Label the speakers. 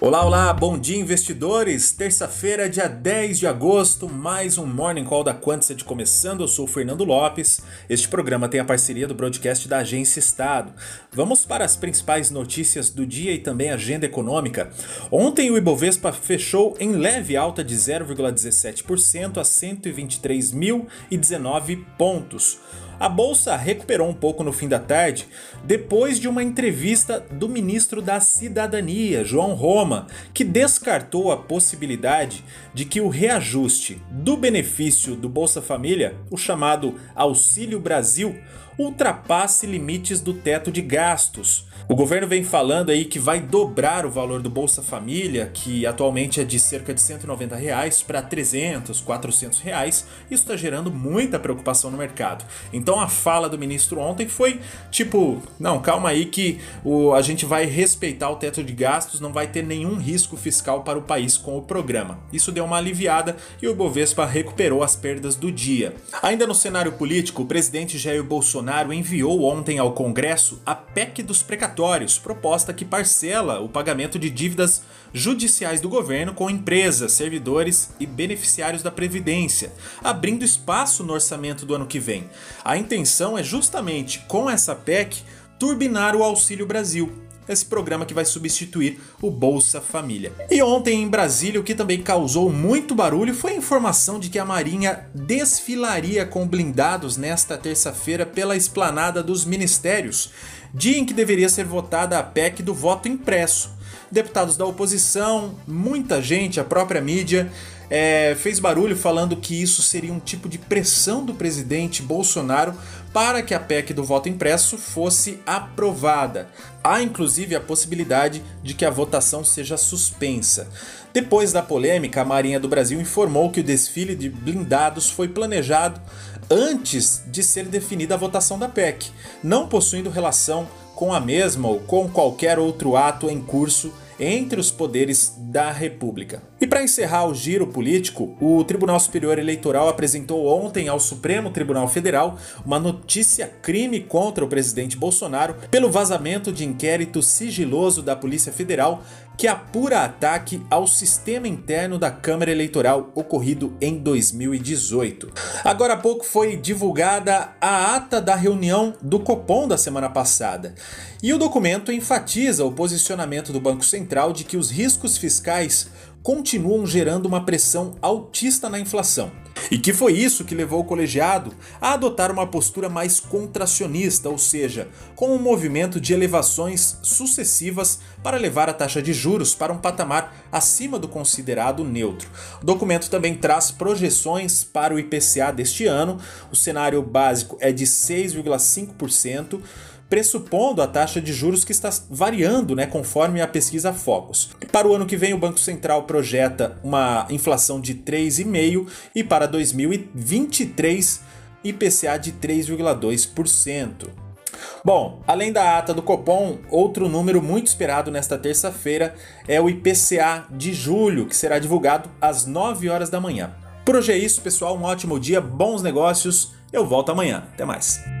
Speaker 1: Olá, olá, bom dia investidores! Terça-feira, dia 10 de agosto, mais um Morning Call da Quantset começando. Eu sou o Fernando Lopes. Este programa tem a parceria do broadcast da Agência Estado. Vamos para as principais notícias do dia e também agenda econômica. Ontem o Ibovespa fechou em leve alta de 0,17% a 123.019 pontos. A bolsa recuperou um pouco no fim da tarde, depois de uma entrevista do ministro da Cidadania, João Roma, que descartou a possibilidade de que o reajuste do benefício do Bolsa Família, o chamado Auxílio Brasil, ultrapasse limites do teto de gastos. O governo vem falando aí que vai dobrar o valor do Bolsa Família, que atualmente é de cerca de 190 reais para 300, 400 reais. Isso está gerando muita preocupação no mercado. Então a fala do ministro ontem foi tipo, não, calma aí que o, a gente vai respeitar o teto de gastos, não vai ter nenhum risco fiscal para o país com o programa. Isso deu uma aliviada e o Bovespa recuperou as perdas do dia. Ainda no cenário político, o presidente Jair Bolsonaro enviou ontem ao Congresso a PEC dos precatórios proposta que parcela o pagamento de dívidas judiciais do governo com empresas, servidores e beneficiários da Previdência, abrindo espaço no orçamento do ano que vem. A intenção é justamente, com essa PEC, turbinar o Auxílio Brasil, esse programa que vai substituir o Bolsa Família. E ontem em Brasília, o que também causou muito barulho foi a informação de que a Marinha desfilaria com blindados nesta terça-feira pela esplanada dos ministérios, dia em que deveria ser votada a PEC do voto impresso. Deputados da oposição, muita gente, a própria mídia, é, fez barulho falando que isso seria um tipo de pressão do presidente Bolsonaro para que a PEC do voto impresso fosse aprovada. Há inclusive a possibilidade de que a votação seja suspensa. Depois da polêmica, a Marinha do Brasil informou que o desfile de blindados foi planejado antes de ser definida a votação da PEC, não possuindo relação com a mesma ou com qualquer outro ato em curso entre os poderes da República. E para encerrar o giro político, o Tribunal Superior Eleitoral apresentou ontem ao Supremo Tribunal Federal uma notícia crime contra o presidente Bolsonaro pelo vazamento de inquérito sigiloso da Polícia Federal que apura ataque ao sistema interno da Câmara Eleitoral ocorrido em 2018. Agora há pouco foi divulgada a ata da reunião do Copom da semana passada. E o documento enfatiza o posicionamento do Banco Central de que os riscos fiscais continuam gerando uma pressão altista na inflação. E que foi isso que levou o colegiado a adotar uma postura mais contracionista, ou seja, com um movimento de elevações sucessivas para levar a taxa de juros para um patamar acima do considerado neutro. O documento também traz projeções para o IPCA deste ano. O cenário básico é de 6,5% pressupondo a taxa de juros que está variando né, conforme a pesquisa Focus. Para o ano que vem, o Banco Central projeta uma inflação de 3,5% e para 2023, IPCA de 3,2%. Bom, além da ata do Copom, outro número muito esperado nesta terça-feira é o IPCA de julho, que será divulgado às 9 horas da manhã. Por hoje é isso, pessoal. Um ótimo dia, bons negócios. Eu volto amanhã. Até mais.